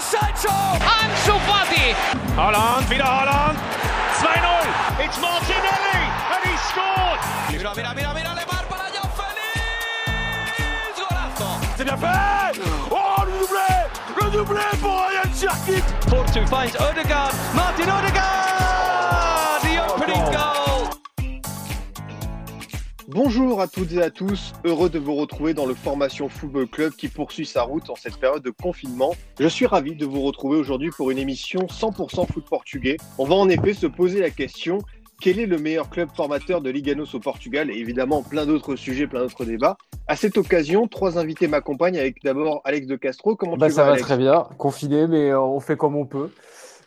Sancho! Ansu Fati! Holland, wieder Holland! 2-0! It's Martinelli! And he scored! Mira, mira, mira, mira, Lemar para Joao Félix! Golazo! C'est bien fait! Oh, le doublé! Le doublé pour Ryan Cherkit! Porto finds Odegaard. Martin Odegaard! The opening goal! Bonjour à toutes et à tous, heureux de vous retrouver dans le Formation Football Club qui poursuit sa route en cette période de confinement. Je suis ravi de vous retrouver aujourd'hui pour une émission 100% foot portugais. On va en effet se poser la question quel est le meilleur club formateur de Liganos au Portugal et évidemment plein d'autres sujets, plein d'autres débats. À cette occasion, trois invités m'accompagnent avec d'abord Alex de Castro. Comment bah, tu ça vas va Alex? très bien, confiné, mais euh, on fait comme on peut.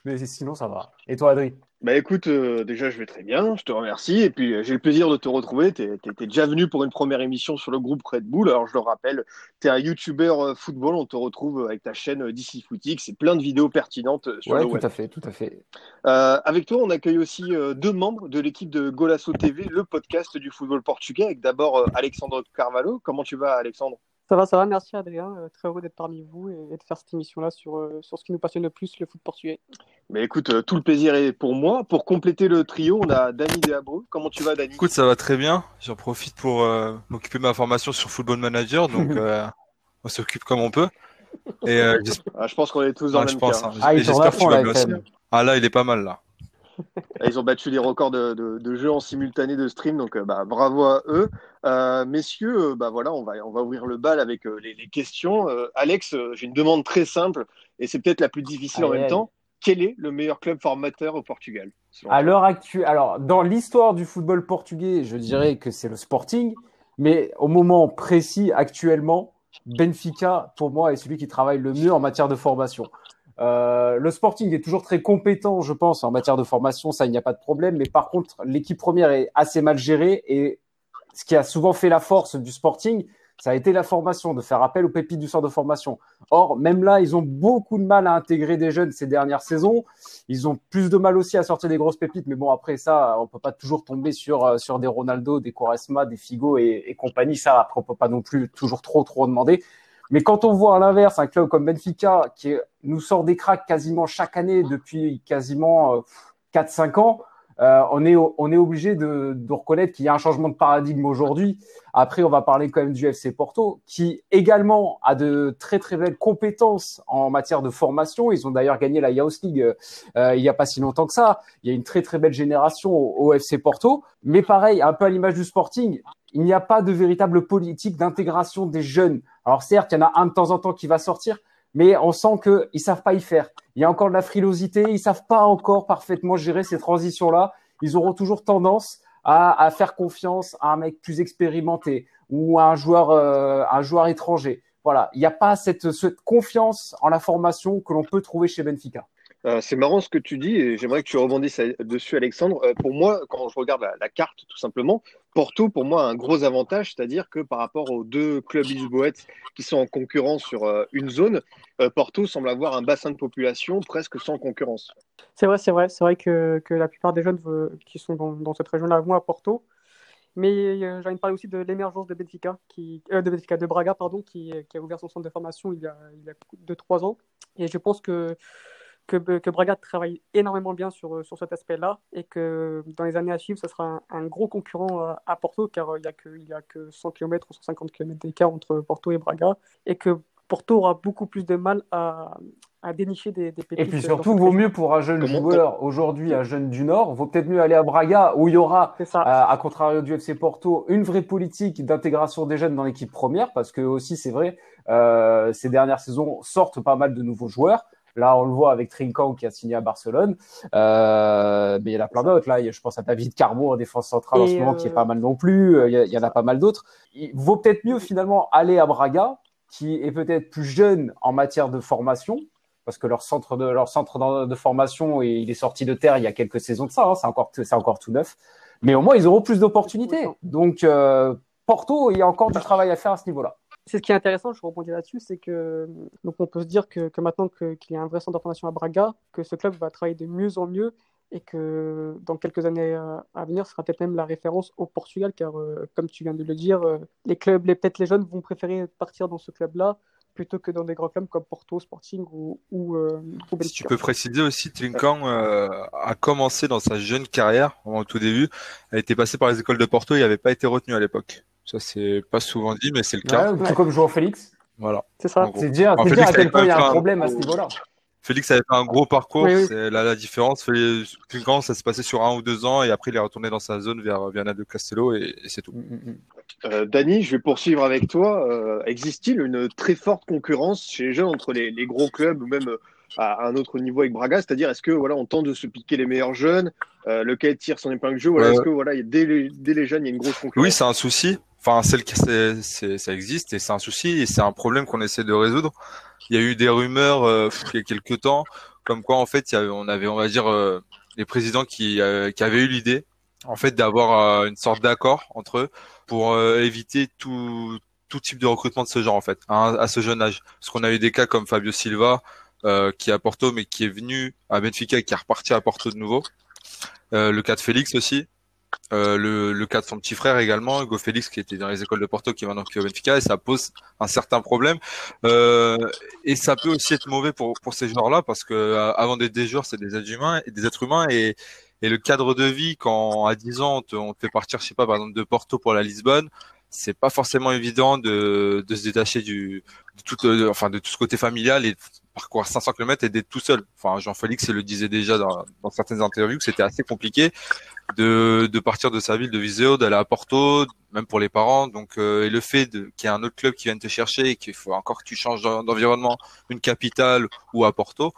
Mais sinon, ça va. Et toi, Adri Bah écoute, euh, déjà je vais très bien, je te remercie. Et puis euh, j'ai le plaisir de te retrouver. Tu étais déjà venu pour une première émission sur le groupe Red Bull. Alors je le rappelle, tu es un youtubeur euh, football. On te retrouve avec ta chaîne DC Footique. C'est plein de vidéos pertinentes sur Ouais, le tout web. à fait, tout à fait. Euh, avec toi, on accueille aussi deux membres de l'équipe de Golasso TV, le podcast du football portugais, avec d'abord Alexandre Carvalho. Comment tu vas, Alexandre? Ça va, ça va, merci Adrien. Euh, très heureux d'être parmi vous et, et de faire cette émission-là sur, euh, sur ce qui nous passionne le plus, le foot portugais. Mais écoute, euh, tout le plaisir est pour moi. Pour compléter le trio, on a Dani Deabro. Comment tu vas, Dani? Écoute, ça va très bien. J'en profite pour euh, m'occuper de ma formation sur Football Manager, donc euh, on s'occupe comme on peut. Et euh, Ah, Je pense qu'on est tous dans ouais, le même pense. cas. hein. Ah, j'espère que tu vas bien aussi. Ah là, il est pas mal là. Ils ont battu des records de, de, de jeux en simultané de stream, donc euh, bah, bravo à eux. Euh, messieurs, euh, bah, voilà, on va, on va ouvrir le bal avec euh, les, les questions. Euh, Alex, j'ai une demande très simple et c'est peut-être la plus difficile en même temps. Quel est le meilleur club formateur au Portugal À l'heure actuelle, alors dans l'histoire du football portugais, je dirais que c'est le Sporting, mais au moment précis, actuellement, Benfica, pour moi, est celui qui travaille le mieux en matière de formation. Euh, le Sporting est toujours très compétent, je pense, en matière de formation, ça, il n'y a pas de problème, mais par contre, l'équipe première est assez mal gérée et ce qui a souvent fait la force du Sporting, ça a été la formation, de faire appel aux pépites du centre de formation. Or, même là, ils ont beaucoup de mal à intégrer des jeunes ces dernières saisons. Ils ont plus de mal aussi à sortir des grosses pépites, mais bon, après ça, on peut pas toujours tomber sur, euh, sur des Ronaldo, des Quaresma, des Figo et, et compagnie. Ça, après, on peut pas non plus toujours trop, trop demander. Mais quand on voit à l'inverse un club comme Benfica qui nous sort des cracks quasiment chaque année depuis quasiment euh, 4-5 ans, euh, on est, on est obligé de, de reconnaître qu'il y a un changement de paradigme aujourd'hui. Après, on va parler quand même du FC Porto, qui également a de très très belles compétences en matière de formation. Ils ont d'ailleurs gagné la Yaos League euh, il y a pas si longtemps que ça. Il y a une très très belle génération au, au FC Porto. Mais pareil, un peu à l'image du Sporting, il n'y a pas de véritable politique d'intégration des jeunes. Alors certes, il y en a un de temps en temps qui va sortir, mais on sent qu'ils savent pas y faire. Il y a encore de la frilosité, ils savent pas encore parfaitement gérer ces transitions-là. Ils auront toujours tendance à, à faire confiance à un mec plus expérimenté ou à un joueur, euh, un joueur étranger. Voilà, il n'y a pas cette, cette confiance en la formation que l'on peut trouver chez Benfica. Euh, c'est marrant ce que tu dis et j'aimerais que tu rebondisses dessus, Alexandre. Euh, pour moi, quand je regarde la, carte, tout simplement, Porto, pour moi, a un gros avantage, c'est-à-dire que par rapport aux deux clubs lisboètes qui sont en concurrence sur euh, une zone, Porto semble avoir un bassin de population presque sans concurrence. C'est vrai, c'est vrai, c'est vrai que, que la plupart des jeunes qui sont dans, cette région-là vont à Porto. Mais j'ai envie de parler aussi de l'émergence de Benfica, qui, de Benfica, de Braga, pardon, qui, qui a ouvert son centre de formation il y a, il y a 2-3 ans. Et je pense que, que, que Braga travaille énormément bien sur, sur cet aspect-là et que dans les années à suivre, ce sera un, un gros concurrent à, à Porto, car euh, il n'y a, que- il y a que 100 km ou 150 km d'écart entre Porto et Braga, et que Porto aura beaucoup plus de mal à, à dénicher des, des pépites. Et puis surtout, vaut mieux pour un jeune joueur aujourd'hui, un jeune du Nord, vaut peut-être mieux aller à Braga où il y aura. Euh, à contrario du FC Porto, une vraie politique d'intégration des jeunes dans l'équipe première, parce que aussi c'est vrai, euh, ces dernières saisons sortent pas mal de nouveaux joueurs. Là, on le voit avec Trincão qui a signé à Barcelone, euh, mais il y en a plein d'autres. Là, Il y a- je pense à David Carbo en défense centrale en ce moment, qui est euh, pas mal non plus. Euh, Il y, en a pas mal d'autres. Il vaut peut-être mieux finalement aller à Braga, qui est peut-être plus jeune en matière de formation, parce que leur centre de leur centre de, de formation, il est sorti de terre il y a quelques saisons de ça. hein, c'est encore c'est encore tout neuf. Mais au moins, ils auront plus d'opportunités. Donc, euh, Porto, il y a encore du travail à faire à ce niveau-là. C'est ce qui est intéressant, je rebondis là-dessus, c'est que donc on peut se dire que, maintenant qu'il y a un vrai centre de formation à Braga, que ce club va travailler de mieux en mieux et que dans quelques années euh, à venir, ce sera peut-être même la référence au Portugal, car euh, comme tu viens de le dire, euh, les clubs, les, peut-être les jeunes vont préférer partir dans ce club-là plutôt que dans des grands clubs comme Porto, Sporting ou, ou, euh, ou Si tu peux préciser aussi, Trinkan euh, a commencé dans sa jeune carrière, au tout début, a été passé par les écoles de Porto, il n'avait pas été retenu à l'époque. Ça, c'est pas souvent dit, mais c'est le cas. Ouais, tout comme Joao Félix. Voilà. C'est ça. C'est dire, dire à quel point il y a un problème à ce niveau-là. Félix avait fait un gros parcours, Oui, oui. c'est là la différence. Félix- ça s'est passé sur un ou deux ans, et après il est retourné dans sa zone vers Viana de Castello, et, et c'est tout. Mm, mm, mm. Euh, Dany, je vais poursuivre avec toi. Euh, Existe-t-il une très forte concurrence chez les jeunes entre les, les gros clubs ou même euh, à un autre niveau avec Braga C'est-à-dire, est-ce que voilà, on tente de se piquer les meilleurs jeunes euh, Lequel tire son épingle du jeu voilà, Ouais. Est-ce que voilà, il y a- dès, les, dès les jeunes, il y a une grosse concurrence? Oui, c'est un souci. Enfin, c'est le cas, c'est, c'est- ça existe et c'est un souci et c'est un problème qu'on essaie de résoudre. Il y a eu des rumeurs euh, il y a quelques temps, comme quoi en fait, il y avait, on avait, on va dire, euh, les présidents qui, euh, qui avaient eu l'idée, en fait, d'avoir euh, une sorte d'accord entre eux pour euh, éviter tout, tout type de recrutement de ce genre en fait, à, à ce jeune âge. Parce qu'on a eu des cas comme Fabio Silva, euh, qui est à Porto mais qui est venu à Benfica et qui est reparti à Porto de nouveau. Euh, le cas de Félix aussi, euh, le, le cas de son petit frère également, Hugo Félix, qui était dans les écoles de Porto, qui est maintenant au Benfica, et ça pose un certain problème. Euh, et ça peut aussi être mauvais pour, pour ces joueurs-là, parce que euh, avant d'être des joueurs, c'est des êtres humains, et des êtres humains, et, et le cadre de vie, quand à 10 ans, on te, on te fait partir, je sais pas, par exemple, de Porto pour la Lisbonne, c'est pas forcément évident de, de se détacher du, de tout, euh, enfin, de tout ce côté familial et parcourir 500 km et d'être tout seul. Enfin, Jean-Félix le disait déjà dans, dans certaines interviews que c'était assez compliqué de, de partir de sa ville de Viseu, d'aller à Porto, même pour les parents. Donc, euh, et le fait qu'il y ait un autre club qui vienne te chercher et qu'il faut encore que tu changes d'en- d'environnement, une capitale ou à Porto,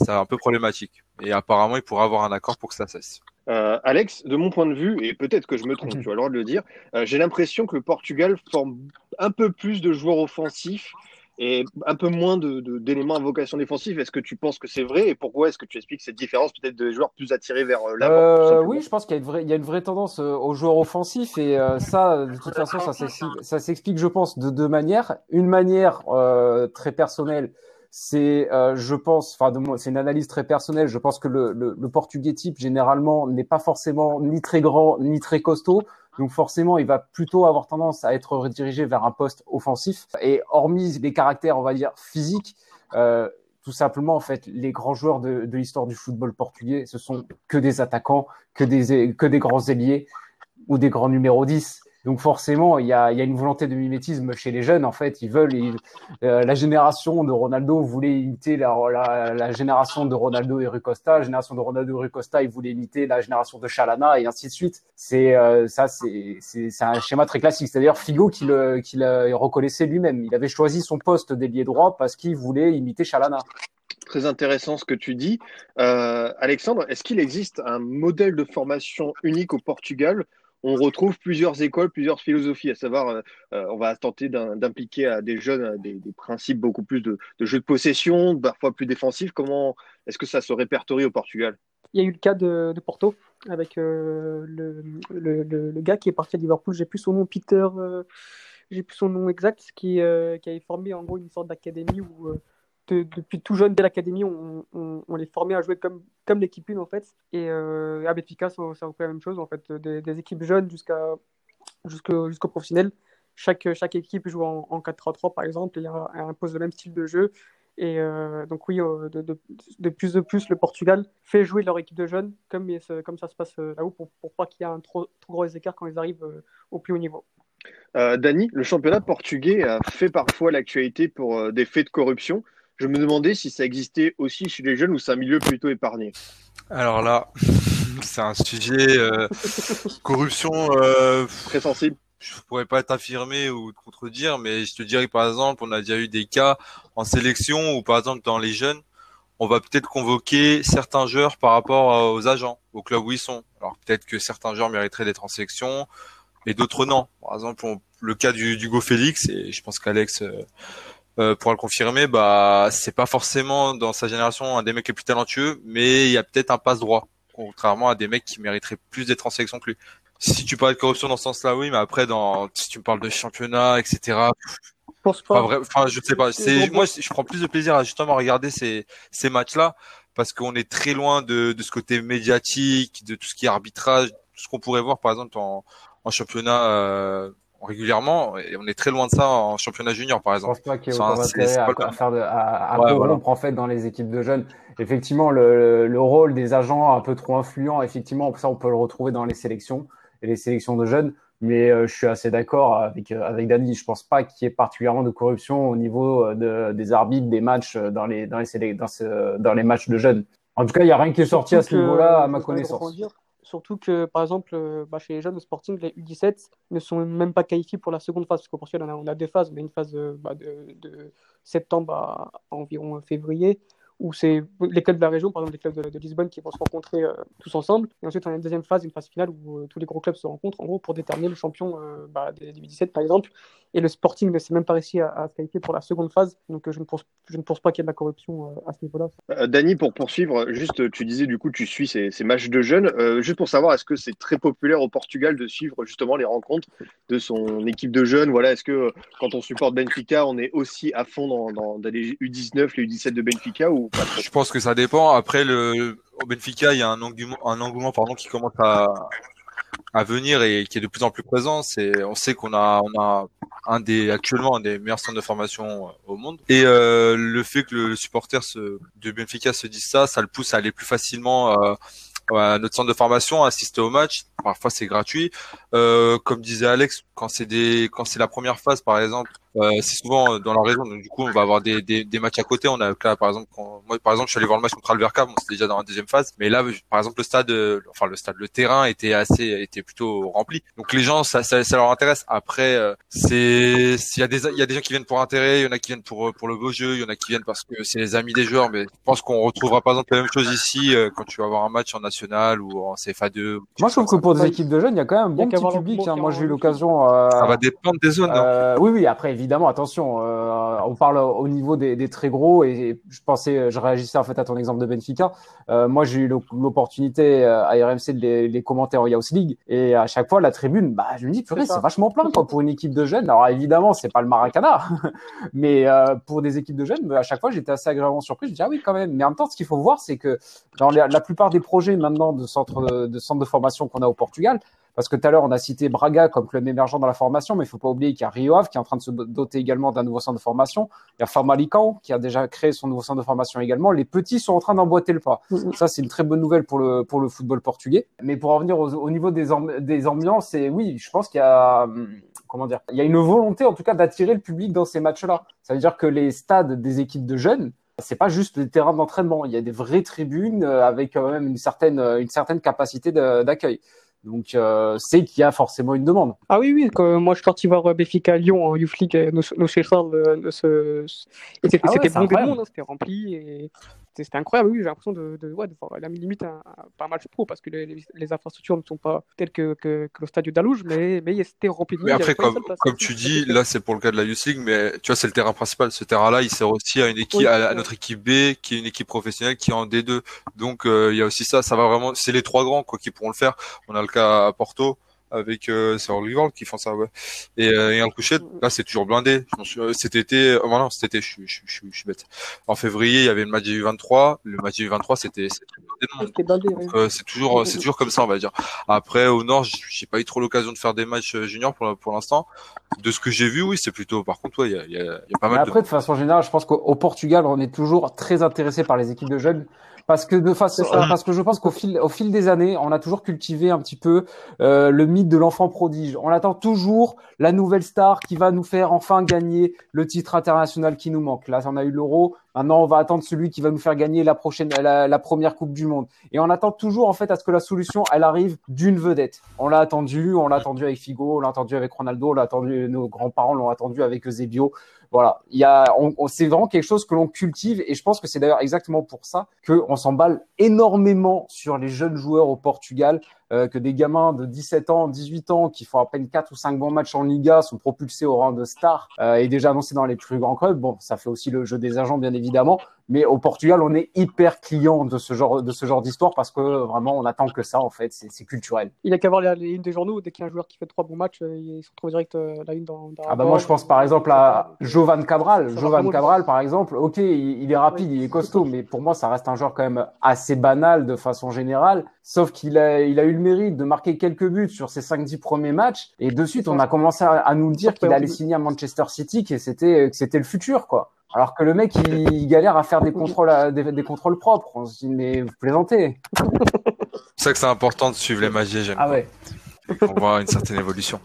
c'est un peu problématique. Et apparemment, il pourrait avoir un accord pour que ça cesse. Euh, Alex, de mon point de vue, et peut-être que je me trompe, tu as le droit de le dire, euh, j'ai l'impression que le Portugal forme un peu plus de joueurs offensifs et un peu moins de- de- d'éléments à vocation défensive. Est-ce que tu penses que c'est vrai et pourquoi est-ce que tu expliques cette différence peut-être de joueurs plus attirés vers euh, l'avant Euh, simplement oui, je pense qu'il y a une vraie, il y a une vraie tendance euh, aux joueurs offensifs et euh, ça, de toute façon, ça s'explique, ça s'explique, je pense, de deux manières. Une manière euh, très personnelle, c'est, euh, je pense, enfin, c'est une analyse très personnelle. Je pense que le, portugais type généralement n'est pas forcément ni très grand ni très costaud. Donc forcément, il va plutôt avoir tendance à être redirigé vers un poste offensif. Et hormis les caractères, on va dire, physiques, euh, tout simplement, en fait, les grands joueurs de, de l'histoire du football portugais, ce sont que des attaquants, que des, que des grands ailiers ou des grands numéros 10. Donc forcément, il y a, une volonté de mimétisme chez les jeunes. En fait, ils veulent. euh, la génération de Ronaldo voulait imiter la, génération de Ronaldo et Rui Costa. La génération de Ronaldo et Rui Costa, ils voulaient imiter la génération de Chalana et ainsi de suite. C'est euh, ça, c'est un schéma très classique. C'est d'ailleurs Figo qui le qui le reconnaissait lui-même. Il avait choisi son poste d'ailier droit parce qu'il voulait imiter Chalana. Très intéressant ce que tu dis. Euh, Alexandre, est-ce qu'il existe un modèle de formation unique au Portugal on retrouve plusieurs écoles, plusieurs philosophies, à savoir, euh, euh, on va tenter d'im- d'impliquer à des jeunes euh, des, principes beaucoup plus de, de jeu de possession, parfois plus défensifs. Comment est-ce que ça se répertorie au Portugal? Il y a eu le cas de, Porto avec euh, le, gars qui est parti à Liverpool. J'ai plus son nom, Peter. euh, j'ai plus son nom exact, qui, euh, qui avait formé en gros une sorte d'académie où euh, de- depuis tout jeune dès l'académie, on, les formait à jouer comme, comme l'équipe une en fait. Et euh, à Benfica, c'est un peu la même chose en fait, des, équipes jeunes jusqu'à jusqu'au jusqu'au professionnel. Chaque, chaque équipe joue en, en 4-3-3 par exemple et impose le même style de jeu. Et euh, donc oui, euh, de, plus en plus, le Portugal fait jouer leur équipe de jeunes comme, comme ça se passe euh, là-haut pour, pour pas qu'il y ait un trop, trop gros écart quand ils arrivent au plus haut niveau. Euh, Dany, le championnat portugais a fait parfois l'actualité pour des faits de corruption. Je me demandais si ça existait aussi chez les jeunes ou c'est un milieu plutôt épargné. Alors là, c'est un sujet euh, corruption. Euh, Très sensible. je pourrais pas t'affirmer ou te contredire, mais je te dirais que par exemple, on a déjà eu des cas en sélection où par exemple dans les jeunes, on va peut-être convoquer certains joueurs par rapport aux agents, au club où ils sont. Alors peut-être que certains joueurs mériteraient d'être en sélection et d'autres non. Par exemple, on- le cas du d'Hugo Félix, et je pense qu'Alex euh, euh, pourra le confirmer, bah c'est pas forcément dans sa génération un des mecs les plus talentueux, mais il y a peut-être un passe droit, contrairement à des mecs qui mériteraient plus d'être en sélection que lui. Si tu parles de corruption dans ce sens-là, oui, mais après, dans, si tu me parles de championnat, etc., Je pense Enfin, vrai- enfin, je sais pas. C'est moi, je prends plus de plaisir à justement regarder ces ces matchs-là parce qu'on est très loin de de ce côté médiatique, de tout ce qui est arbitrage, tout ce qu'on pourrait voir par exemple en en championnat euh, régulièrement et on est très loin de ça en championnat junior par Je exemple. pense pas qu'il y ait Enfin, autant d'intérêt à, à faire de, à, à Ouais, corrompre voilà. en fait dans les équipes de jeunes. Effectivement, le, le rôle des agents un peu trop influents, effectivement, ça on peut le retrouver dans les sélections et les sélections de jeunes. Mais euh, je suis assez d'accord avec euh, avec Dani. Je pense pas qu'il y ait particulièrement de corruption au niveau euh, de, des arbitres des matchs euh, dans les dans les dans, ce- dans les matchs de jeunes. En tout cas, il y a rien qui est sorti à ce niveau-là à je ma connaissance. Surtout que, par exemple, euh, bah, chez les jeunes au Sporting, les U17 ne sont même pas qualifiés pour la seconde phase. Parce qu'au Portugal, on a, deux phases. On une phase euh, bah, de, septembre à, à environ février, où c'est les clubs de la région, par exemple les clubs de, Lisbonne, qui vont se rencontrer euh, tous ensemble. Et ensuite, on a une deuxième phase, une phase finale, où euh, tous les gros clubs se rencontrent, en gros, pour déterminer le champion euh, bah, des, des U17, par exemple. Et le Sporting ne s'est même pas réussi à, à se qualifier pour la seconde phase. Donc, je ne pense, je ne pense pas qu'il y ait de la corruption à ce niveau-là. Dany, pour poursuivre, juste tu disais du coup tu suis ces, matchs de jeunes. Juste pour savoir, est-ce que c'est très populaire au Portugal de suivre justement les rencontres de son équipe de jeunes? Voilà, est-ce que quand on supporte Benfica, on est aussi à fond dans, dans, dans les U19, les U17 de Benfica ou Je pense que ça dépend. Après, le, au Benfica, il y a un engouement, un engouement pardon, qui commence à, à venir et qui est de plus en plus présent. C'est, on sait qu'on a, on a un des, actuellement, un des meilleurs centres de formation euh, au monde. Et euh, le fait que le supporter de Benfica se dise ça, ça le pousse à aller plus facilement euh, à notre centre de formation, à assister au match. Parfois, c'est gratuit. Euh, comme disait Alex, quand c'est des, quand c'est la première phase, par exemple, euh, c'est souvent dans la région. Donc, du coup, on va avoir des, des, des matchs à côté. On a là, par exemple, quand, moi, par exemple, je suis allé voir le match contre Alverca. Bon, c'était déjà dans la deuxième phase. Mais là, par exemple, le stade, euh, enfin, le stade, le terrain était assez, était plutôt rempli. Donc, les gens, ça, ça, ça leur intéresse. Après, euh, c'est, s'il y a des, il y a des gens qui viennent pour intérêt. Il y en a qui viennent pour, pour le beau jeu. Il y en a qui viennent parce que c'est les amis des joueurs. Mais je pense qu'on retrouvera, par exemple, la même chose ici, euh, quand tu vas avoir un match en national ou en CFA2. Moi, je trouve que pour des équipes de jeunes, il y a quand même un Il bon petit public. hein. Moi, j'ai eu l'occasion. euh, Ça va dépendre des zones. Euh, oui, oui. Après, évidemment, attention. euh, on parle au niveau des, des très gros et je pensais, je réagissais en fait à ton exemple de Benfica. Euh, moi, j'ai eu l'op- l'opportunité euh, à RMC de les, les commenter en Youth League et à chaque fois la tribune, bah, je me dis, purée, C'est vachement plein quoi pour une équipe de jeunes. Alors évidemment, c'est pas le Maracana, mais euh, pour des équipes de jeunes, bah, à chaque fois, j'étais assez agréablement surpris. Je me dis ah oui, quand même. Mais en même temps, ce qu'il faut voir, c'est que dans la, la plupart des projets maintenant de centres de, de centres de formation qu'on a au Portugal, parce que tout à l'heure, on a cité Braga comme club émergent dans la formation, mais il faut pas oublier qu'il y a Rio Ave qui est en train de se doter également d'un nouveau centre de formation. Il y a Famalicão qui a déjà créé son nouveau centre de formation également. Les petits sont en train d'emboîter le pas. Mhm. Ça, c'est une très bonne nouvelle pour le, pour le football portugais. Mais pour en venir au, au niveau des, amb- des ambiances, et oui, je pense qu'il y a, hum, comment dire, il y a une volonté en tout cas d'attirer le public dans ces matchs-là. Ça veut dire que les stades des équipes de jeunes, c'est pas juste des terrains d'entraînement. Il y a des vraies tribunes euh, avec quand même une certaine, euh, une certaine capacité d'accueil. Donc, euh, c'est qu'il y a forcément une demande. Ah oui, oui, quand moi je suis parti voir euh, Benfica à Lyon en Youth League, euh, nos, nos Charles, euh, et c'était Ah ouais, incroyable. monde, hein, c'était rempli, et c'était incroyable, oui, j'ai l'impression de, de, ouais, de voir la limite un, match pro, parce que les, les, les infrastructures ne sont pas telles que, que, que le stade d'Alouge, mais, mais c'était rempli de. Mais après, comme, comme tu dis, là, c'est pour le cas de la Youth League, mais tu vois, c'est le terrain principal. Ce terrain-là, il sert aussi à une équipe, Oui, à, notre équipe B, qui est une équipe professionnelle, qui est en D2. Donc, euh, il y a aussi ça. Ça va vraiment, c'est les trois grands, quoi, qui pourront le faire. On a le cas à Porto, avec, euh, c'est Orly qui font ça, ouais. Et, euh, et Alcochette, là, c'est toujours blindé. Je suis- euh, cet été, euh, voilà, cet été, je suis, je, suis- je, suis- je suis bête. En février, il y avait le match du 23. Le match du 23, c'était, c'était blindé oui. Euh, c'est toujours c'est toujours comme ça on va dire. Après au nord, j'ai pas eu trop l'occasion de faire des matchs euh, juniors pour pour l'instant. De ce que j'ai vu, oui, c'est plutôt par contre ouais, il y a, il y, a, il y a pas Mais mal après, de façon générale, je pense qu'au au Portugal, on est toujours très intéressé par les équipes de jeunes. Parce que de façon, ça. parce que je pense qu'au fil, au fil des années, on a toujours cultivé un petit peu euh, le mythe de l'enfant prodige. On attend toujours la nouvelle star qui va nous faire enfin gagner le titre international qui nous manque. Là, on a eu l'Euro. Maintenant, on va attendre celui qui va nous faire gagner la prochaine, la, la première Coupe du Monde. Et on attend toujours en fait à ce que la solution, elle arrive d'une vedette. On l'a attendu, on l'a attendu avec Figo, on l'a attendu avec Ronaldo, on l'a attendu, nos grands-parents l'ont attendu avec Eusebio. Voilà, il y a, on, on- c'est vraiment quelque chose que l'on cultive et je pense que c'est d'ailleurs exactement pour ça qu'on s'emballe énormément sur les jeunes joueurs au Portugal, euh, que des gamins de 17 ans, 18 ans qui font à peine 4 ou 5 bons matchs en Liga sont propulsés au rang de stars euh, et déjà annoncés dans les plus grands clubs. Bon, ça fait aussi le jeu des agents bien évidemment, mais au Portugal on est hyper client de ce genre de ce genre d'histoire parce que vraiment on attend que ça en fait, c'est culturel. Il a qu'à voir les, les unes des journaux, dès qu'il y a un joueur qui fait trois bons matchs, euh, il se retrouve direct euh, la une dans, dans Ah bah moi je pense par exemple à Jovan Cabral. Jovan Cabral par exemple, ok, il, il est rapide, il est costaud, mais pour moi ça reste un joueur quand même assez banal de façon générale. Sauf qu'il a, il a eu le mérite de marquer quelques buts sur ses 5-10 premiers matchs. Et de suite, on a commencé à, à nous dire qu'il allait signer à Manchester City, que c'était, que c'était le futur, quoi. Alors que le mec, il, il galère à faire des contrôles, à- des, des contrôles propres. On se dit, mais vous plaisantez. C'est ça que c'est important de suivre les magies j'aime. Ah ouais. On voit une certaine évolution.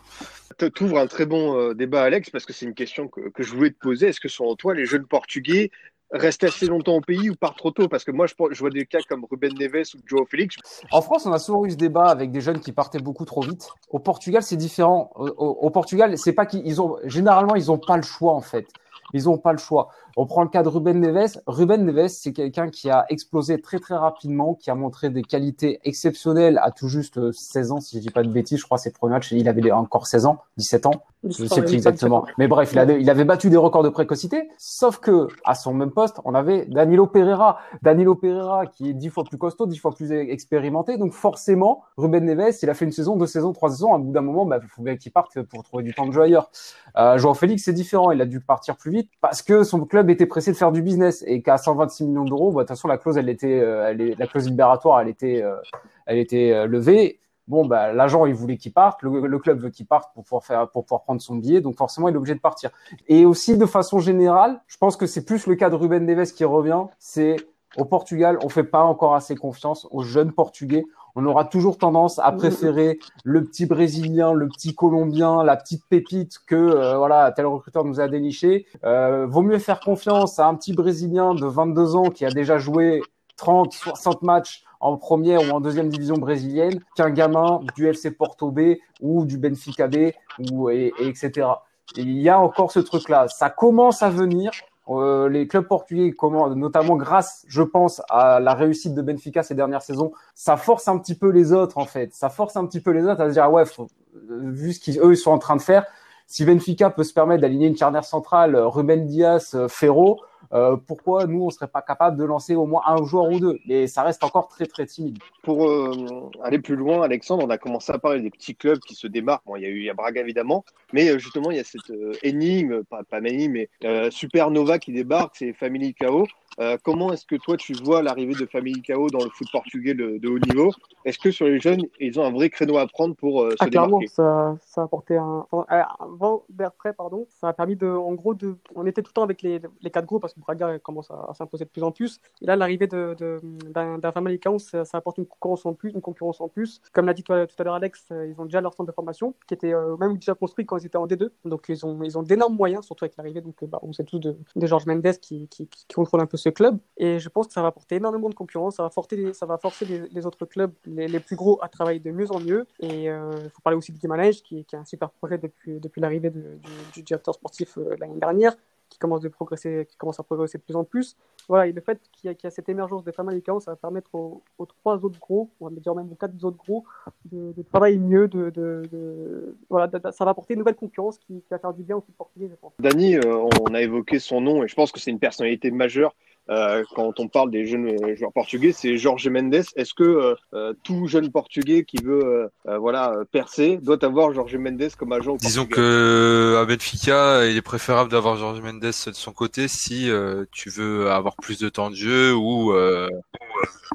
Tu ouvres un très bon euh, débat, Alex, parce que c'est une question que, que je voulais te poser. Est-ce que selon toi, les jeunes Portugais restent assez longtemps au pays ou partent trop tôt? Parce que moi, je, vois des cas comme Ruben Neves ou Joao Félix. En France, on a souvent eu ce débat avec des jeunes qui partaient beaucoup trop vite. Au Portugal, c'est différent. Au, Portugal, c'est pas qu'ils ils ont généralement ils ont pas le choix en fait. Ils ont pas le choix. On prend le cas de Ruben Neves. Ruben Neves, c'est quelqu'un qui a explosé très très rapidement, qui a montré des qualités exceptionnelles à tout juste euh, 16 ans, si je dis pas de bêtises. Je crois ses premiers matchs, il avait encore 16 ans, 17 ans. Je sais plus exactement. Mais bref, il avait, il avait battu des records de précocité. Sauf que, à son même poste, on avait Danilo Pereira. Danilo Pereira, qui est dix fois plus costaud, dix fois plus expérimenté. Donc, forcément, Ruben Neves, il a fait une saison, deux saisons, trois saisons. À bout d'un moment, bah, il faut bien qu'il parte pour trouver du temps de jeu ailleurs. Euh, Joao Félix, c'est différent. Il a dû partir plus vite parce que son club était pressé de faire du business et qu'à 126 millions d'euros, bah, de toute façon, la clause, elle était, euh, la clause libératoire, elle était, euh, elle était euh, levée. Bon, bah, l'agent, il voulait qu'il parte, le, le club veut qu'il parte pour pouvoir faire, pour pouvoir prendre son billet, donc forcément, il est obligé de partir. Et aussi, de façon générale, je pense que c'est plus le cas de Ruben Neves qui revient. C'est au Portugal, on fait pas encore assez confiance aux jeunes Portugais. On aura toujours tendance à préférer le petit Brésilien, le petit Colombien, la petite pépite que euh, voilà tel recruteur nous a déniché. Euh, vaut mieux faire confiance à un petit Brésilien de 22 ans qui a déjà joué 30, 60 matchs en première ou en deuxième division brésilienne qu'un gamin du FC Porto B ou du Benfica B ou et, et etc. Et il y a encore ce truc-là. Ça commence à venir. Euh, les clubs portugais, comment, notamment grâce, je pense, à la réussite de Benfica ces dernières saisons, ça force un petit peu les autres en fait. Ça force un petit peu les autres à se dire ah ouais, euh, vu ce qu'eux ils sont en train de faire, si Benfica peut se permettre d'aligner une charnière centrale, euh, Ruben Dias, euh, Ferro, euh, pourquoi nous on serait pas capable de lancer au moins un joueur ou deux? Mais ça reste encore très très timide. Pour euh, aller plus loin, Alexandre, on a commencé à parler des petits clubs qui se démarquent. Bon, il y a eu y a Braga évidemment, mais euh, justement il y a cette énigme, pas, pas énigme, mais Supernova qui débarque, c'est Family Kao. Euh, comment est-ce que toi tu vois l'arrivée de Family Kao dans le foot portugais de, de haut niveau? Est-ce que sur les jeunes, ils ont un vrai créneau à prendre pour euh, se Ah, clairement, démarquer? ça, ça a apporté un. enfin, euh, Avant Bertrand, pardon, ça a permis de. En gros, de, on était tout le temps avec les, les quatre gros parce que Braga commence à, à s'imposer de plus en plus. Et là, l'arrivée d'un de, d'un d'un Famalicão, ça, ça apporte une concurrence en plus. Une concurrence en plus. Comme l'a dit à tout à l'heure Alex, euh, ils ont déjà leur centre de formation qui était euh, même déjà construit quand ils étaient en D2. Donc, ils ont, ils ont d'énormes moyens, surtout avec l'arrivée, donc, euh, bah, on sait tous de, de Georges Mendes qui, qui, qui contrôle un peu ce club. Et je pense que ça va apporter énormément de concurrence. Ça va, forcer les, ça va forcer les, les autres clubs, les, les plus gros, à travailler de mieux en mieux. Et il euh, faut parler aussi de Guimarães, qui, qui est un super projet depuis, depuis l'arrivée de- du, du directeur sportif euh, l'année dernière, qui commence, de progresser, qui commence à progresser de plus en plus. Voilà, et le fait qu'il y, y a cette émergence des Famalicão, ça va permettre aux, aux trois autres gros, on va dire même aux quatre autres gros, de, de travailler mieux. De, de, de- voilà, ça va apporter une nouvelle concurrence qui, qui va faire du bien au foot portugais, je pense. Dany, euh, on a évoqué son nom et je pense que c'est une personnalité majeure euh, quand on parle des jeunes euh, joueurs portugais, c'est Jorge Mendes. Est-ce que euh, euh, tout jeune portugais qui veut voilà percer doit avoir Jorge Mendes comme agent Disons que à Benfica, il est préférable d'avoir Jorge Mendes de son côté si euh, tu veux avoir plus de temps de jeu ou euh,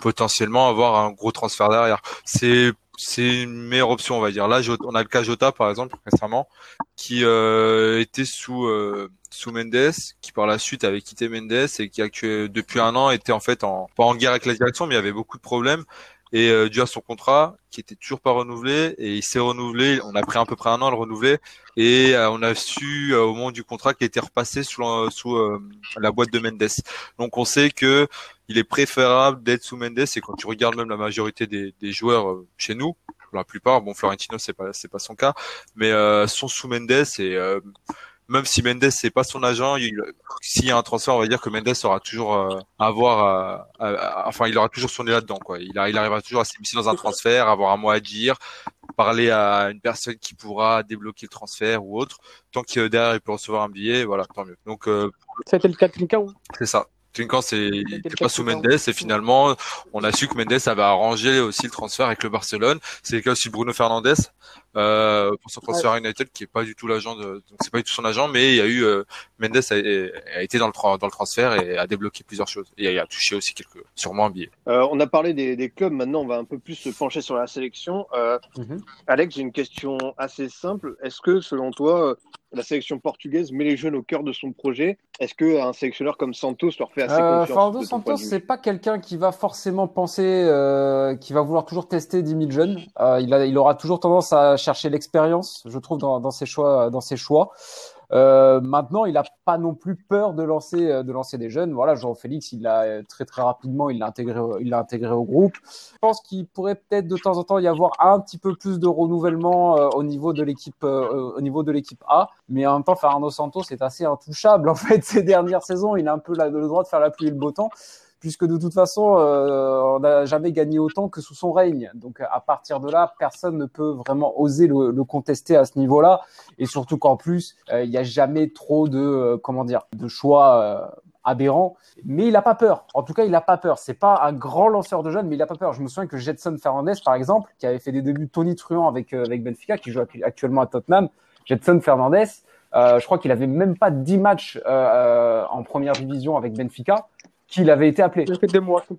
potentiellement avoir un gros transfert derrière. C'est c'est une meilleure option, on va dire. Là, on a le cas Jota, par exemple, récemment, qui euh, était sous euh, sous Mendes, qui par la suite avait quitté Mendes et qui depuis un an était en fait en pas en guerre avec la direction, mais il y avait beaucoup de problèmes. Et euh, dû à son contrat, qui était toujours pas renouvelé, et il s'est renouvelé. On a pris à peu près un an à le renouveler, et euh, on a su euh, au moment du contrat qu'il était repassé sous, la, sous euh, la boîte de Mendes. Donc on sait que il est préférable d'être sous Mendes. Et quand tu regardes même la majorité des, des joueurs euh, chez nous, la plupart, bon Florentino c'est pas c'est pas son cas, mais euh, sont sous Mendes et même si Mendes c'est pas son agent, il- s'il y a un transfert, on va dire que Mendes aura toujours euh, à avoir, euh, à- à- enfin il aura toujours son nez là-dedans quoi. Il, a- il arrivera toujours à s'immiscer dans un transfert, avoir un mot à dire, parler à une personne qui pourra débloquer le transfert ou autre. Tant que derrière il peut recevoir un billet, voilà, tant mieux. Donc euh, Ça a été le cas de Trincao. c'est ça. Trinquant, c'est, il était était le pas sous. Mendes et finalement, on a su que Mendes avait arrangé aussi le transfert avec le Barcelone. C'est le cas aussi de Bruno Fernandes euh, pour son transfert à United, qui est pas du tout l'agent de, donc c'est pas du tout son agent, mais il y a eu euh, Mendes a, a été dans le dans le transfert et a débloqué plusieurs choses. Et il a touché aussi quelques, sûrement un billet. Euh, on a parlé des, des clubs, maintenant on va un peu plus se pencher sur la sélection. Euh, Mhm. Alex, j'ai une question assez simple. Est-ce que, selon toi, la sélection portugaise met les jeunes au cœur de son projet Est-ce qu'un sélectionneur comme Santos leur fait assez Euh, confiance Fernando Santos, c'est pas quelqu'un qui va forcément penser, euh, qui va vouloir toujours tester 10 000 jeunes. Euh, il, a, il aura toujours tendance à chercher l'expérience, je trouve, dans, dans ses choix. Dans ses choix. Euh, maintenant, il a pas non plus peur de lancer, euh, de lancer des jeunes. Voilà, Jean Félix, il l'a euh, très très rapidement, il l'a intégré, il l'a intégré au groupe. Je pense qu'il pourrait peut-être de temps en temps y avoir un petit peu plus de renouvellement euh, au niveau de l'équipe, euh, au niveau de l'équipe A. Mais en même temps, Fernando Santos est assez intouchable en fait ces dernières saisons. Il a un peu le droit de faire la pluie et le beau temps puisque de toute façon, euh, on n'a jamais gagné autant que sous son règne. Donc à partir de là, personne ne peut vraiment oser le, le contester à ce niveau-là, et surtout qu'en plus, euh, il n'y a jamais trop de euh, comment dire de choix euh, aberrants. Mais il n'a pas peur. En tout cas, il n'a pas peur. C'est pas un grand lanceur de jeunes, mais il n'a pas peur. Je me souviens que Jetson Fernandez, par exemple, qui avait fait des débuts tonitruants avec euh, avec Benfica, qui joue actu- actuellement à Tottenham, Jetson Fernandez. euh, je crois qu'il avait même pas 10 matchs euh, euh, en première division avec Benfica qu'il avait été appelé.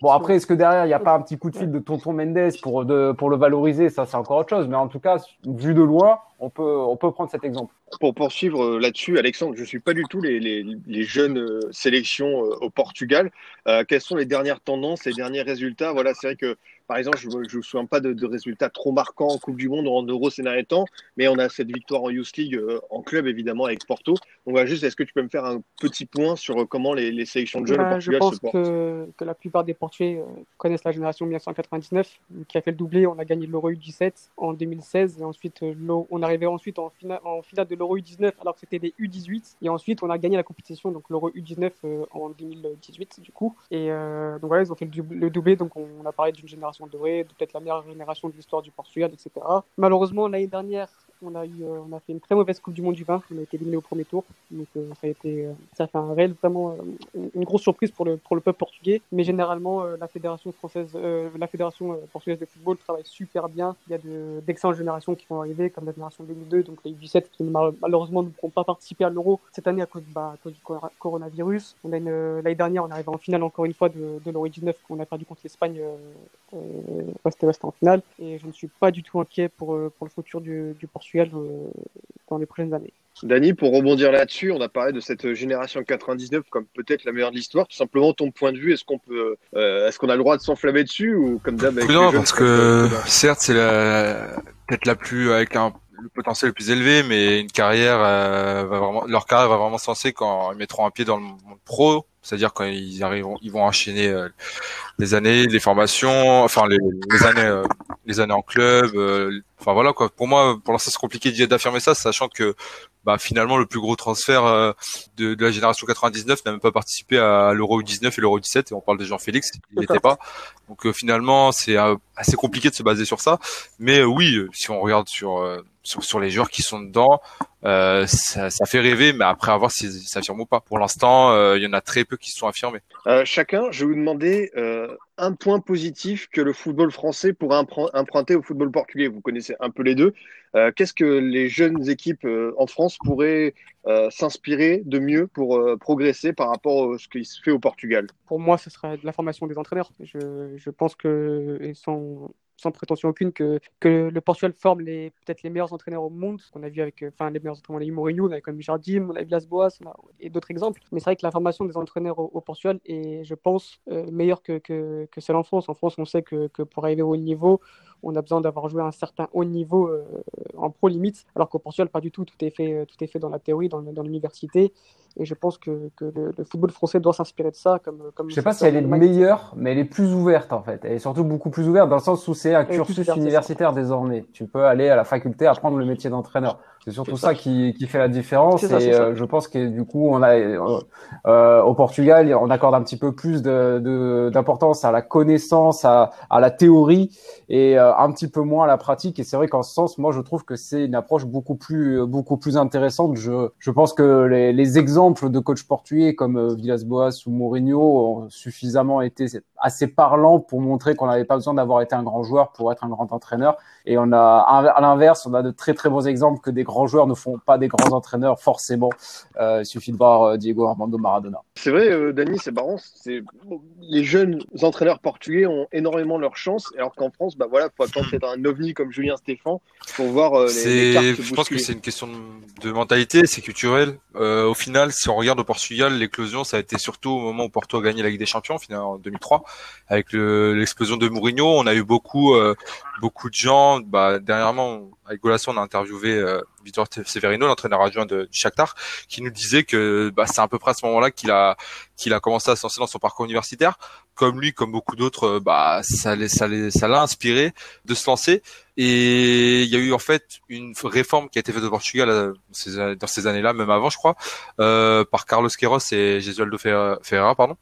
Bon après, est-ce que derrière il n'y a pas un petit coup de fil de Tonton Mendes pour de, pour le valoriser? Ça, c'est encore autre chose. Mais en tout cas, vu de loin, on peut on peut prendre cet exemple. Pour poursuivre euh, là-dessus, Alexandre, je ne suis pas du tout les, les, les jeunes euh, sélections euh, au Portugal. Euh, quelles sont les dernières tendances, les derniers résultats? Voilà, c'est vrai que, par exemple, je ne me souviens pas de, de résultats trop marquants en Coupe du Monde ou en Euro ces derniers temps, mais on a cette victoire en Youth League euh, en club, évidemment, avec Porto. Donc voilà, juste, est-ce que tu peux me faire un petit point sur euh, comment les, les sélections de jeunes au Bah, je Portugal pense se portent que, que la plupart des Portugais euh, connaissent la génération 1999 qui a fait le doublé. On a gagné l'Euro U17 en 2016 et ensuite euh, on arrivait ensuite en finale, en finale de l'Euro U19 alors que c'était des U18 et ensuite on a gagné la compétition donc l'Euro U19 euh, en 2018 du coup et euh, donc voilà ils ont fait le, doublé donc on, a parlé d'une génération de peut-être la meilleure génération de l'histoire du Portugal etc. Malheureusement l'année dernière on a eu euh, on a fait une très mauvaise Coupe du Monde du vin. On a été éliminé au premier tour. Donc euh, ça a été euh, ça a fait un réel vraiment une grosse surprise pour le pour le peuple portugais. Mais généralement la fédération française la fédération portugaise de football travaille super bien. Il y a de d'excellentes générations qui vont arriver comme la génération 2002 donc les U17 qui mal- malheureusement ne pourront pas participer à l'Euro cette année à cause, bah, du cor- coronavirus. On a une l'année dernière on est arrivé en finale encore une fois de, de l'Euro 19 qu'on a perdu contre l'Espagne euh, euh, ouest-ouest en finale. Et je ne suis pas du tout inquiet pour pour le futur du, du Portugal euh, dans les prochaines années Dany, pour rebondir là-dessus, on a parlé de cette génération 99 comme peut-être la meilleure de l'histoire. Tout simplement, ton point de vue, est-ce qu'on peut, euh, est-ce qu'on a le droit de s'enflammer dessus ou comme d'hab Non, jeunes, parce que peu- certes, c'est la peut-être la plus avec un le potentiel le plus élevé, mais une carrière euh, va vraiment leur carrière va vraiment se lancer quand ils mettront un pied dans le monde pro, c'est-à-dire quand ils arriveront, ils vont enchaîner euh, les années, les formations, enfin les, les années, euh, les années en club. euh, enfin voilà quoi. Pour moi, pour l'instant, c'est compliqué d'affirmer ça, sachant que bah, finalement le plus gros transfert euh, de, de la génération 99 n'a même pas participé à l'Euro 19 et l'Euro 17 et on parle de Jean-Félix, il n'était pas. Donc euh, finalement, c'est euh, assez compliqué de se baser sur ça. Mais oui, si on regarde sur, euh, sur sur les joueurs qui sont dedans, euh, ça, ça fait rêver, mais après à voir s'ils s'affirment ou pas. Pour l'instant, euh, il y en a très peu qui se sont affirmés. Euh, chacun, je vais vous demander euh, un point positif que le football français pourrait emprunter au football portugais. Vous connaissez un peu les deux. Euh, Qu'est-ce que les jeunes équipes euh, en France pourraient euh, s'inspirer de mieux pour euh, progresser par rapport à ce qui se fait au Portugal? Pour moi, ce serait de la formation des entraîneurs. Je, je pense que, et sans, sans prétention aucune, que, que le Portugal forme les, peut-être les meilleurs entraîneurs au monde. qu'on a vu avec, euh, enfin, les meilleurs entraîneurs, on a eu Mourinho, on a eu comme Jardim, on a Villas-Boas, et d'autres exemples. Mais c'est vrai que la formation des entraîneurs au, Portugal est, je pense, euh, meilleure que, que, que celle en France. En France, on sait que, que pour arriver au haut niveau, on a besoin d'avoir joué à un certain haut niveau euh, en pro limite, alors qu'au Portugal, pas du tout. Tout est fait, tout est fait dans la théorie, dans, dans l'université. Et je pense que, que le, le football français doit s'inspirer de ça. Comme, comme Je sais pas si elle est meilleure, mais elle est plus ouverte en fait. Elle est surtout beaucoup plus ouverte dans le sens où c'est un Elle cursus ouverte, universitaire désormais. Tu peux aller à la faculté apprendre le métier d'entraîneur. C'est surtout ça, qui, qui, fait la différence. Ça, et euh, je pense que du coup, on a euh, euh, au Portugal, on accorde un petit peu plus d'importance de, à la connaissance, à, à la théorie et euh, un petit peu moins à la pratique. Et c'est vrai qu'en ce sens, moi, je trouve que c'est une approche beaucoup plus beaucoup plus intéressante. Je, je pense que les, les exemples de coachs portugais comme Villas-Boas ou Mourinho ont suffisamment été assez parlants pour montrer qu'on n'avait pas besoin d'avoir été un grand joueur pour être un grand entraîneur. Et on a, à l'inverse, on a de très très bons exemples que des grands joueurs ne font pas des grands entraîneurs forcément. Euh, il suffit de voir euh, Diego Armando Maradona. C'est vrai, euh, Dani, c'est marrant. C'est les jeunes entraîneurs portugais ont énormément leur chance, alors qu'en France, bah voilà, faut attendre d'être un ovni comme Julien Stéphan pour voir euh, les, les cartes Je pense que c'est une question de mentalité, c'est culturel. Euh, au final, si on regarde au Portugal, l'éclosion, ça a été surtout au moment où Porto a gagné la Ligue des Champions, finalement en 2003, avec l'explosion de Mourinho. On a eu beaucoup, beaucoup de gens. Bah, dernièrement, avec Golasso, on a interviewé euh, Victor Severino, l'entraîneur adjoint de, du Shakhtar, qui nous disait que bah, c'est à peu près à ce moment-là qu'il a qu'il a commencé à se lancer dans son parcours universitaire. Comme lui, comme beaucoup d'autres, euh, bah ça ça ça l'a inspiré de se lancer. Et il y a eu en fait une réforme qui a été faite au Portugal euh, dans ces années-là, même avant, je crois, euh, par Carlos Queiroz et Jesualdo Ferreira, pardon,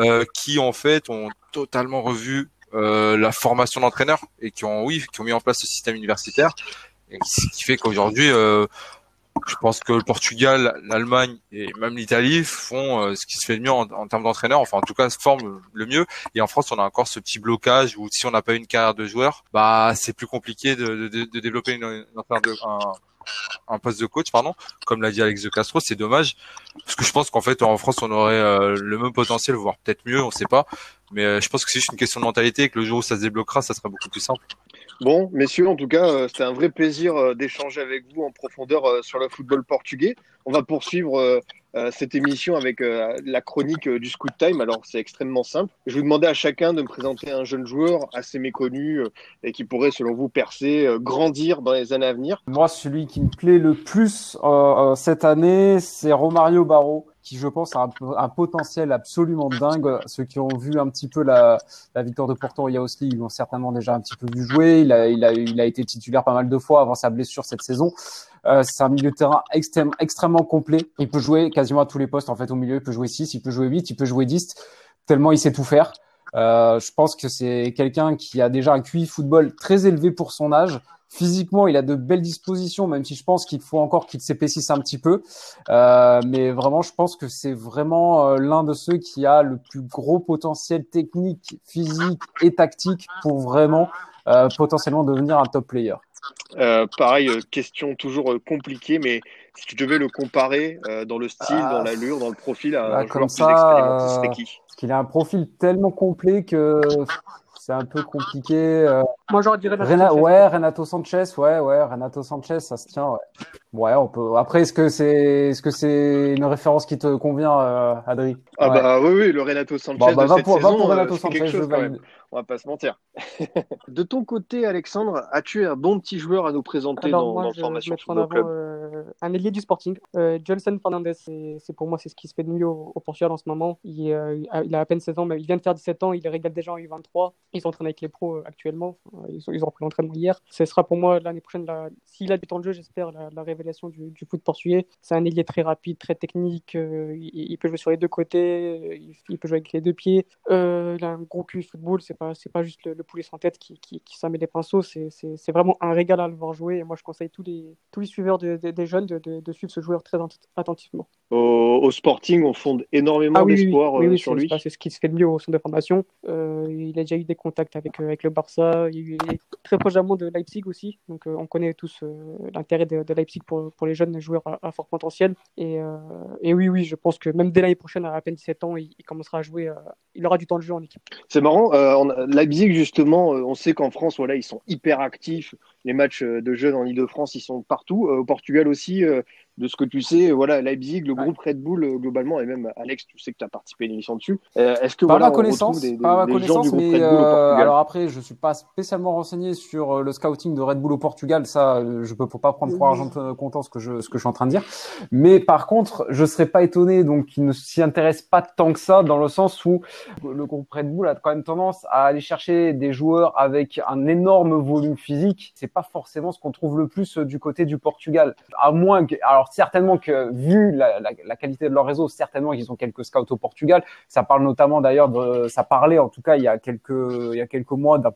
euh, qui en fait ont totalement revu euh, la formation d'entraîneurs et qui ont oui qui ont mis en place ce système universitaire et ce qui fait qu'aujourd'hui euh, je pense que le Portugal, l'Allemagne et même l'Italie font euh, ce qui se fait le mieux en, termes d'entraîneurs, enfin en tout cas se forment le mieux. Et en France, on a encore ce petit blocage où si on n'a pas une carrière de joueur, bah c'est plus compliqué de, de, de développer une, une, un, un poste de coach, pardon, comme l'a dit Alex de Castro, c'est dommage parce que je pense qu'en fait en France on aurait euh, le même potentiel, voire peut-être mieux, on sait pas. Mais euh, je pense que c'est juste une question de mentalité et que le jour où ça se débloquera, ça sera beaucoup plus simple. Bon, messieurs, en tout cas, euh, c'était un vrai plaisir d'échanger avec vous en profondeur sur le football portugais. On va poursuivre euh, cette émission avec euh, la chronique euh, du Scoot Time. Alors, c'est extrêmement simple. Je vous demandais à chacun de me présenter un jeune joueur assez méconnu et qui pourrait, selon vous, percer, grandir dans les années à venir. Moi, celui qui me plaît le plus cette année, c'est Romario Barro qui je pense a un, potentiel absolument dingue. Ceux qui ont vu un petit peu la, la victoire de Porto Rios League l'ont certainement déjà un petit peu vu jouer. Il a, il, a, il a été titulaire pas mal de fois avant sa blessure cette saison. Euh, c'est un milieu de terrain extrême, extrêmement complet. Il peut jouer quasiment à tous les postes. En fait, au milieu, il peut jouer 6, il peut jouer 8, il peut jouer 10, tellement il sait tout faire. Euh, je pense que c'est quelqu'un qui a déjà un QI football très élevé pour son âge. Physiquement, il a de belles dispositions, même si je pense qu'il faut encore qu'il s'épaississe un petit peu. Euh, mais vraiment, je pense que c'est vraiment euh, l'un de ceux qui a le plus gros potentiel technique, physique et tactique pour vraiment euh, potentiellement devenir un top player. Euh, pareil, euh, question toujours euh, compliquée, mais si tu devais le comparer dans le style, dans ah. l'allure, dans le profil à bah, un joueur plus expérimenté, ce serait qui? Parce qu'il a un profil tellement complet que c'est un peu compliqué. Moi, j'aurais dit Renato Ouais, Renato Sanchez, ouais, ouais, Renato Sanchez, ça se tient, ouais. Ouais, on peut. Après, est-ce que c'est, est-ce que c'est une référence qui te convient, Adri Ah bah oui, oui, le Renato Sanchez bah, de cette pour, saison, va pour Renato Sanchez, chose, on va pas se mentir. de ton côté, Alexandre, as-tu un bon petit joueur à nous présenter Alors, dans, moi, dans je, formation je en avant, euh, un ailier du Sporting, euh, Johnson Fernandez. C'est pour moi c'est ce qui se fait de mieux au, au Portugal en ce moment. Il, euh, il, a à peine 16 ans, mais il vient de faire 17 ans. Il régale déjà en U23. Ils s'entraînent avec les pros euh, actuellement. Ils, ils ont repris l'entraînement hier. Ce sera pour moi l'année prochaine, s'il a du temps de jeu, j'espère la, la, révélation du, du foot portugais. C'est un ailier très rapide, très technique. Euh, il, il, peut jouer sur les deux côtés. Il, il peut jouer avec les deux pieds. il a un gros QI football. C'est c'est pas juste le, le poulet sans tête qui, qui, qui s'en des pinceaux. C'est vraiment un régal à le voir jouer. Et moi, je conseille tous les, tous les suiveurs de, de, des jeunes de, suivre ce joueur très attentivement. Au, au Sporting, on fonde énormément ah, oui, d'espoir oui, oui, euh, sur lui. C'est ce qui se fait de mieux au centre de formation. Euh, il a déjà eu des contacts avec, euh, avec le Barça. Il est très prochainement de Leipzig aussi. Donc, euh, on connaît tous euh, l'intérêt de, de, Leipzig pour, pour les jeunes joueurs à, à fort potentiel. Et, et, oui, oui, je pense que même dès l'année prochaine, à à peine 17 ans, il, il commencera à jouer. il aura du temps de jeu en équipe. C'est marrant. On, Leipzig, justement, on sait qu'en France, voilà, ils sont hyper actifs. Les matchs de jeunes en Ile-de-France, ils sont partout. Au Portugal aussi, de ce que tu sais, voilà, Leipzig, le groupe Red Bull euh, globalement, et même Alex, tu sais que tu as participé à une émission dessus. Euh, Est-ce que par voilà, ma connaissance, des, des, par ma connaissance, mais euh, alors après, je suis pas spécialement renseigné sur le scouting de Red Bull au Portugal. Ça, je peux pas prendre pour argent comptant ce que je ce que je suis en train de dire. Mais par contre, je serais pas étonné donc qu'il ne s'y intéresse pas tant que ça, dans le sens où le groupe Red Bull a quand même tendance à aller chercher des joueurs avec un énorme volume physique. C'est pas forcément ce qu'on trouve le plus euh, du côté du Portugal. À moins que, alors certainement que vu la, qualité de leur réseau, certainement qu'ils ont quelques scouts au Portugal. Ça parle notamment d'ailleurs ça parlait en tout cas il y a quelques, il y a quelques mois d'un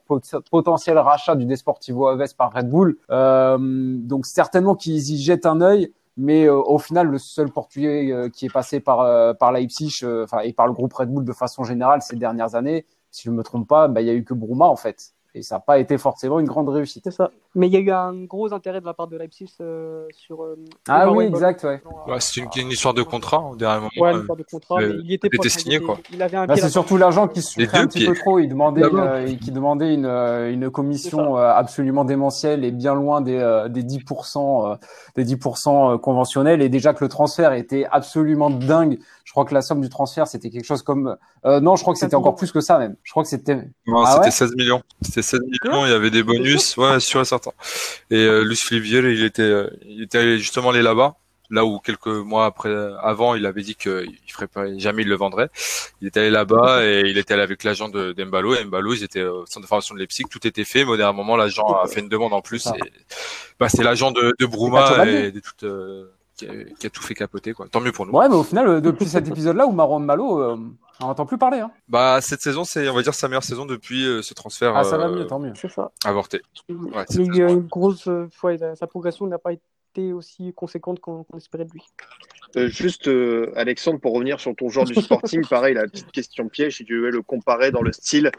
potentiel rachat du Desportivo Aves par Red Bull. Euh, donc certainement qu'ils y jettent un œil. Mais euh, au final, le seul Portugais qui est passé par euh, Leipzig, et par le groupe Red Bull de façon générale ces dernières années, si je ne me trompe pas, bah, il y a eu que Bruma en fait et ça n'a pas été forcément une grande réussite. C'est ça. Mais il y a eu un gros intérêt de la part de Leipzig euh, sur. Euh, ah oui, exact, ouais. ouais c'est une, une, histoire de contrat au dernier moment. Ouais, une histoire de contrat, mais il était, était signé quoi. Il avait un bah, c'est surtout l'agent qui souffrait un petit peu trop. Il demandait, une, qui demandait une, une commission euh, absolument démentielle et bien loin des, euh, des 10%, des 10% conventionnels. Et déjà que le transfert était absolument dingue. Je crois que la somme du transfert c'était quelque chose comme. non, je crois que c'était encore plus que ça même. Je crois que c'était. Non, ah c'était 16 millions. C'était 7 millions, il y avait des bonus, ouais, sûr et certain. Et euh, Luce Flivier, il était, euh, il était justement allé là-bas, là où quelques mois après, avant, il avait dit qu'il ferait pas, jamais il le vendrait. Il était allé là-bas et il était allé avec l'agent de d'Embalo. Et Mbalo, ils étaient au centre de formation de Leipzig, tout était fait, mais au dernier moment, l'agent a fait une demande en plus. Et, bah, c'est l'agent de, de Bruma et de toute, euh, qui, a, qui, a, tout fait capoter, quoi. Tant mieux pour nous. Ouais, mais au final, depuis cet épisode-là où Marron Malo, euh, on n'entend plus parler. Hein. Bah cette saison, c'est on va dire sa meilleure saison depuis euh, ce transfert. Ah ça va mieux, tant mieux. C'est ça. Avorté. Ouais, il y a eu une grosse, euh, ouais, sa progression n'a pas été aussi conséquente qu'on qu espérait de lui. Euh, juste, euh, Alexandre, pour revenir sur ton genre du Sporting, pareil, la petite question piège, si tu veux le comparer dans le style,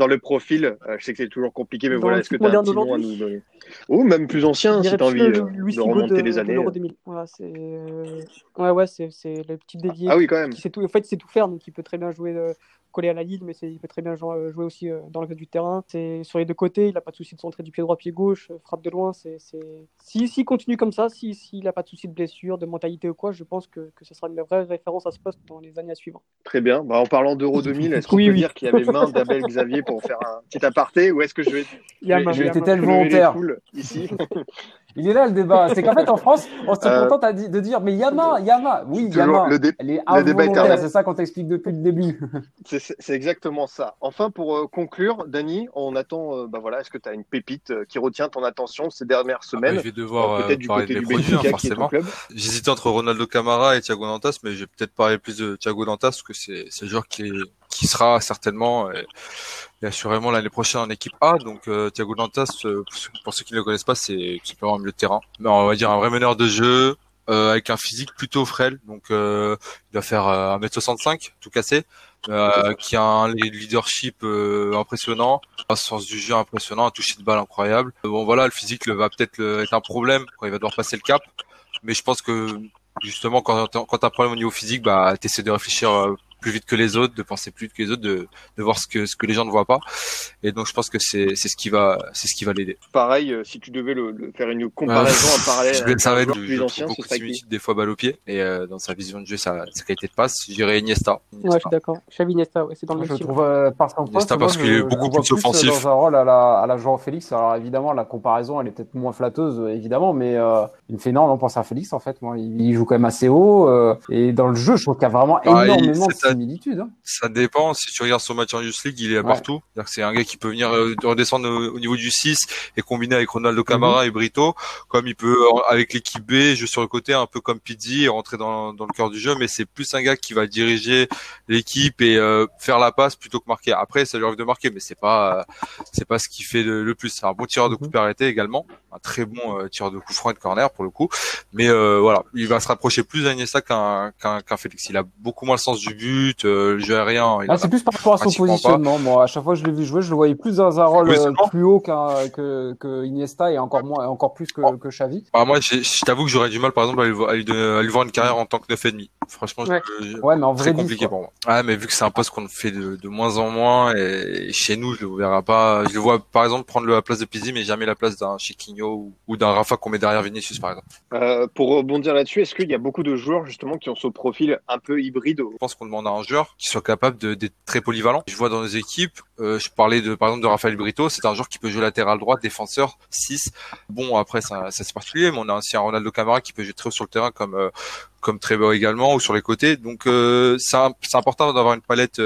dans le profil, euh, je sais que c'est toujours compliqué, mais dans voilà, est-ce que tu as un petit nom à nous donner? Ou même plus ancien, si tu as envie le, de remonter de, les années. De 2000. Voilà, c'est ouais, ouais, c'est le petit dévié. Ah oui, quand même. Qui sait tout, en fait, c'est tout faire, donc il peut très bien jouer collé à la ligne, mais il peut très bien jouer aussi dans le cas du terrain. C'est sur les deux côtés, il n'a pas de souci de centrer du pied droit, pied gauche, frappe de loin. C'est si s'il continue comme ça, s'il si, n'a pas de souci de blessure, de mentalité ou quoi, je pense que, que ce sera une vraie référence à ce poste dans les années à suivre. Très bien. Bah, en parlant d'Euro 2000, est-ce qu'on oui, peut oui. dire qu'il y avait main d'Abel Xavier pour faire un petit aparté ou est-ce que je vais, vais, je vais volontaire ici Il est là le débat. C'est qu'en fait en France, on se euh... contente de dire mais Yama, Yama, oui Yama. Le, dé elle est le débat est C'est ça qu'on t'explique depuis le début. C'est exactement ça. Enfin pour euh, conclure, Dani, on attend. Euh, bah voilà, est-ce que tu as une pépite euh, qui retient ton attention ces dernières semaines ah bah, Je vais devoir peut-être du côté du produits, Benfica hein, qui est ton club. J'hésitais entre Ronaldo Camara et Thiago Dantas, mais je vais peut-être parler plus de Thiago Dantas parce que c'est le joueur qui est qui sera certainement et, et assurément l'année prochaine en équipe A. Donc euh, Thiago Dantas, euh, pour ceux qui ne le connaissent pas, c'est simplement un milieu de terrain. Mais on va dire un vrai meneur de jeu euh, avec un physique plutôt frêle. Donc il doit faire 1m65, tout cassé. qui a un leadership impressionnant, un sens du jeu impressionnant, un toucher de balle incroyable. bon voilà, le physique va peut-être être un problème quand il va devoir passer le cap, mais je pense que justement quand tu as un problème au niveau physique, bah t'essaies de réfléchir plus vite que les autres, de penser plus vite que les autres, de, de voir ce que ce que les gens ne voient pas. Et donc je pense que c'est c'est ce qui va c'est ce qui va l'aider. Pareil, euh, si tu devais le, le faire une comparaison euh, en parallèle, je vais être joueur plus ancien, beaucoup de des fois balle au pied et euh, dans sa vision de jeu, sa, sa qualité de passe, je dirais Iniesta. Ouais, je suis d'accord. Xavi Iniesta, ouais, c'est dans le même je trouve euh, par poste, Iniesta parce je- qu'il est beaucoup plus offensif. Dans un rôle à la à la Jean Félix. Alors évidemment, la comparaison, elle est peut-être moins flatteuse, euh, évidemment, mais euh, il me fait non, non, pense à Félix en fait. Moi, il, il joue quand même assez haut euh, et dans le jeu, je trouve qu'il y a vraiment Ah, il- similitudes. hein. Ça dépend. Si tu regardes son match en Youth League, il est Ouais. partout. C'est un gars qui peut venir euh, redescendre au, au niveau du 6 et combiner avec Ronaldo Mhm. Camara et Brito, comme il peut avec l'équipe B jouer sur le côté un peu comme Pizzi et rentrer dans, dans le cœur du jeu. Mais c'est plus un gars qui va diriger l'équipe et euh, faire la passe plutôt que marquer. Après, ça lui arrive de marquer, mais c'est pas euh, c'est pas ce qui fait le, le plus. C'est un bon tireur de Mhm. coups arrêté également, un très bon euh, tireur de coups francs et de corner pour le coup. Mais voilà, il va se rapprocher plus d'Iniesta qu'un qu'un qu'un Félix. Il a beaucoup moins le sens du but, euh, le jeu aérien. Ah, c'est plus par rapport à son pas. positionnement. Moi, à chaque fois que je l'ai vu jouer, je le voyais plus dans un rôle euh, plus haut qu'un que, que Iniesta et encore moins, encore plus que, que Xavi. Bah, moi, je t'avoue que j'aurais du mal, par exemple, à lui, à lui, donner- à lui voir une carrière en tant que neuf et demi. Franchement, Ouais. je- Ouais, mais en vrai, c'est 10, compliqué quoi. pour moi. Ouais, mais vu que c'est un poste qu'on fait de, de moins en moins, et chez nous, je le verrai pas. Je le vois, par exemple, prendre la place de Pizzi, mais jamais la place d'un Chiquinho ou, ou d'un Rafa qu'on met derrière Vinicius, par exemple. Euh, pour rebondir là-dessus, est-ce qu'il y a beaucoup de joueurs justement qui ont ce profil un peu hybride Je pense qu'on demande un joueur qui soit capable d'être très polyvalent. Je vois dans nos équipes, euh, je parlais de, par exemple, de Rafael Brito, c'est un joueur qui peut jouer latéral droit, défenseur, 6. Bon, après, ça, ça c'est particulier, mais on a aussi un Ronaldo Camara qui peut jouer très haut sur le terrain comme, euh, comme Trevor également, ou sur les côtés. Donc, euh, c'est important d'avoir une palette,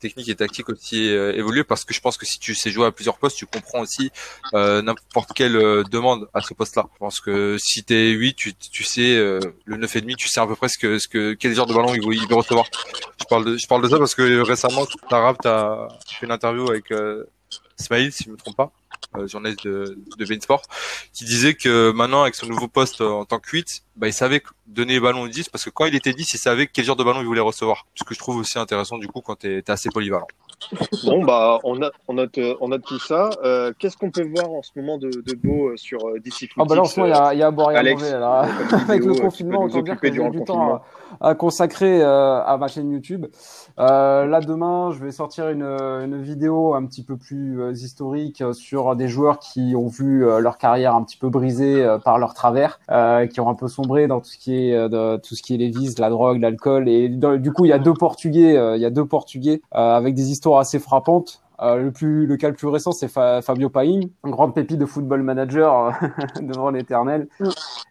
technique et tactique aussi euh, évoluer parce que je pense que si tu sais jouer à plusieurs postes, tu comprends aussi euh, n'importe quelle euh, demande à ce poste-là. Je pense que si t'es 8, tu, tu sais le 9 et demi, tu sais à peu près ce que, ce que quel genre de ballon il veut, recevoir. Je parle de je parle de ça parce que récemment, Tarab t'as fait une interview avec Smaïl, si je me trompe pas, journaliste de, de Bein Sport, qui disait que maintenant, avec son nouveau poste euh, en tant que 8, bah, il savait donner les ballons au 10, parce que quand il était 10, il savait quel genre de ballon il voulait recevoir. Ce que je trouve aussi intéressant, du coup, quand t'es es assez polyvalent. Bon, bah, on, a, on, note, euh, on note tout ça. Euh, Qu'est-ce qu'on peut voir en ce moment de, de beau euh, sur euh, DC Ah bah là, en ce moment, il y a, il y a à boire et à Alex, manger. là. comme Avec le vidéo, tu confinement, dire occuper que du le temps confinement. à, à consacrer euh, à ma chaîne YouTube. Euh, là, demain, je vais sortir une, une vidéo un petit peu plus euh, historique sur des joueurs qui ont vu leur carrière un petit peu brisée par leur travers, qui ont un peu sombré dans tout ce qui est de, tout ce qui est les vices, la drogue, l'alcool. Et du coup, il y a deux Portugais, il y a deux Portugais avec des histoires assez frappantes. Euh, le plus, le cas le plus récent, c'est Fa- Fabio Paim, grande pépite de football manager euh, devant l'éternel,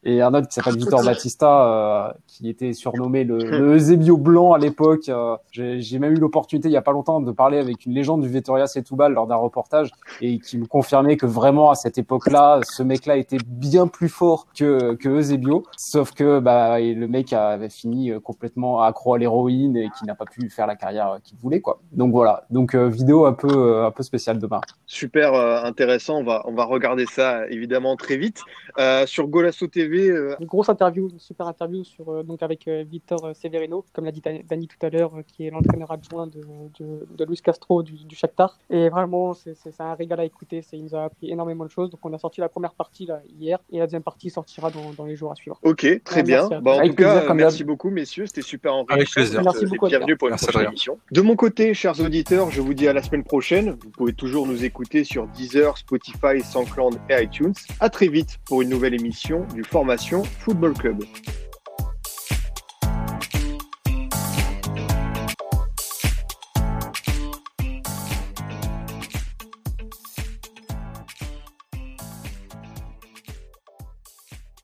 et un autre qui s'appelle Victor Batista, euh, qui était surnommé le, le Eusebio blanc à l'époque. Euh, J'ai même eu l'opportunité il y a pas longtemps de parler avec une légende du Vitoria Setúbal lors d'un reportage et qui me confirmait que vraiment à cette époque-là, ce mec-là était bien plus fort que que Eusebio, sauf que bah et le mec avait fini euh, complètement accro à l'héroïne et qui n'a pas pu faire la carrière qu'il voulait quoi. Donc voilà, donc vidéo un peu euh, un peu spéciale demain. Super euh, intéressant. On va, on va regarder ça évidemment très vite. Euh, sur Golasso TV, euh, Une grosse interview, une super interview sur, euh, donc avec euh, Victor Severino, comme l'a dit Dan- Dani tout à l'heure, euh, qui est l'entraîneur adjoint de, de, de Luis Castro du, du Shakhtar. Et vraiment, c'est un régal à écouter. Il nous a appris énormément de choses. Donc, on a sorti la première partie là, hier et la deuxième partie sortira dans, dans les jours à suivre. ok, très Ouais, bien. Bah, en Avec tout cas, plaisir, comme merci beaucoup, messieurs. C'était super enrichissant. Avec plaisir. Merci beaucoup, Bienvenue pour une Merci, prochaine émission. De mon côté, chers auditeurs, je vous dis à la semaine Vous pouvez toujours nous écouter sur Deezer, Spotify, SoundCloud et iTunes. À très vite pour une nouvelle émission du Formation Football Club.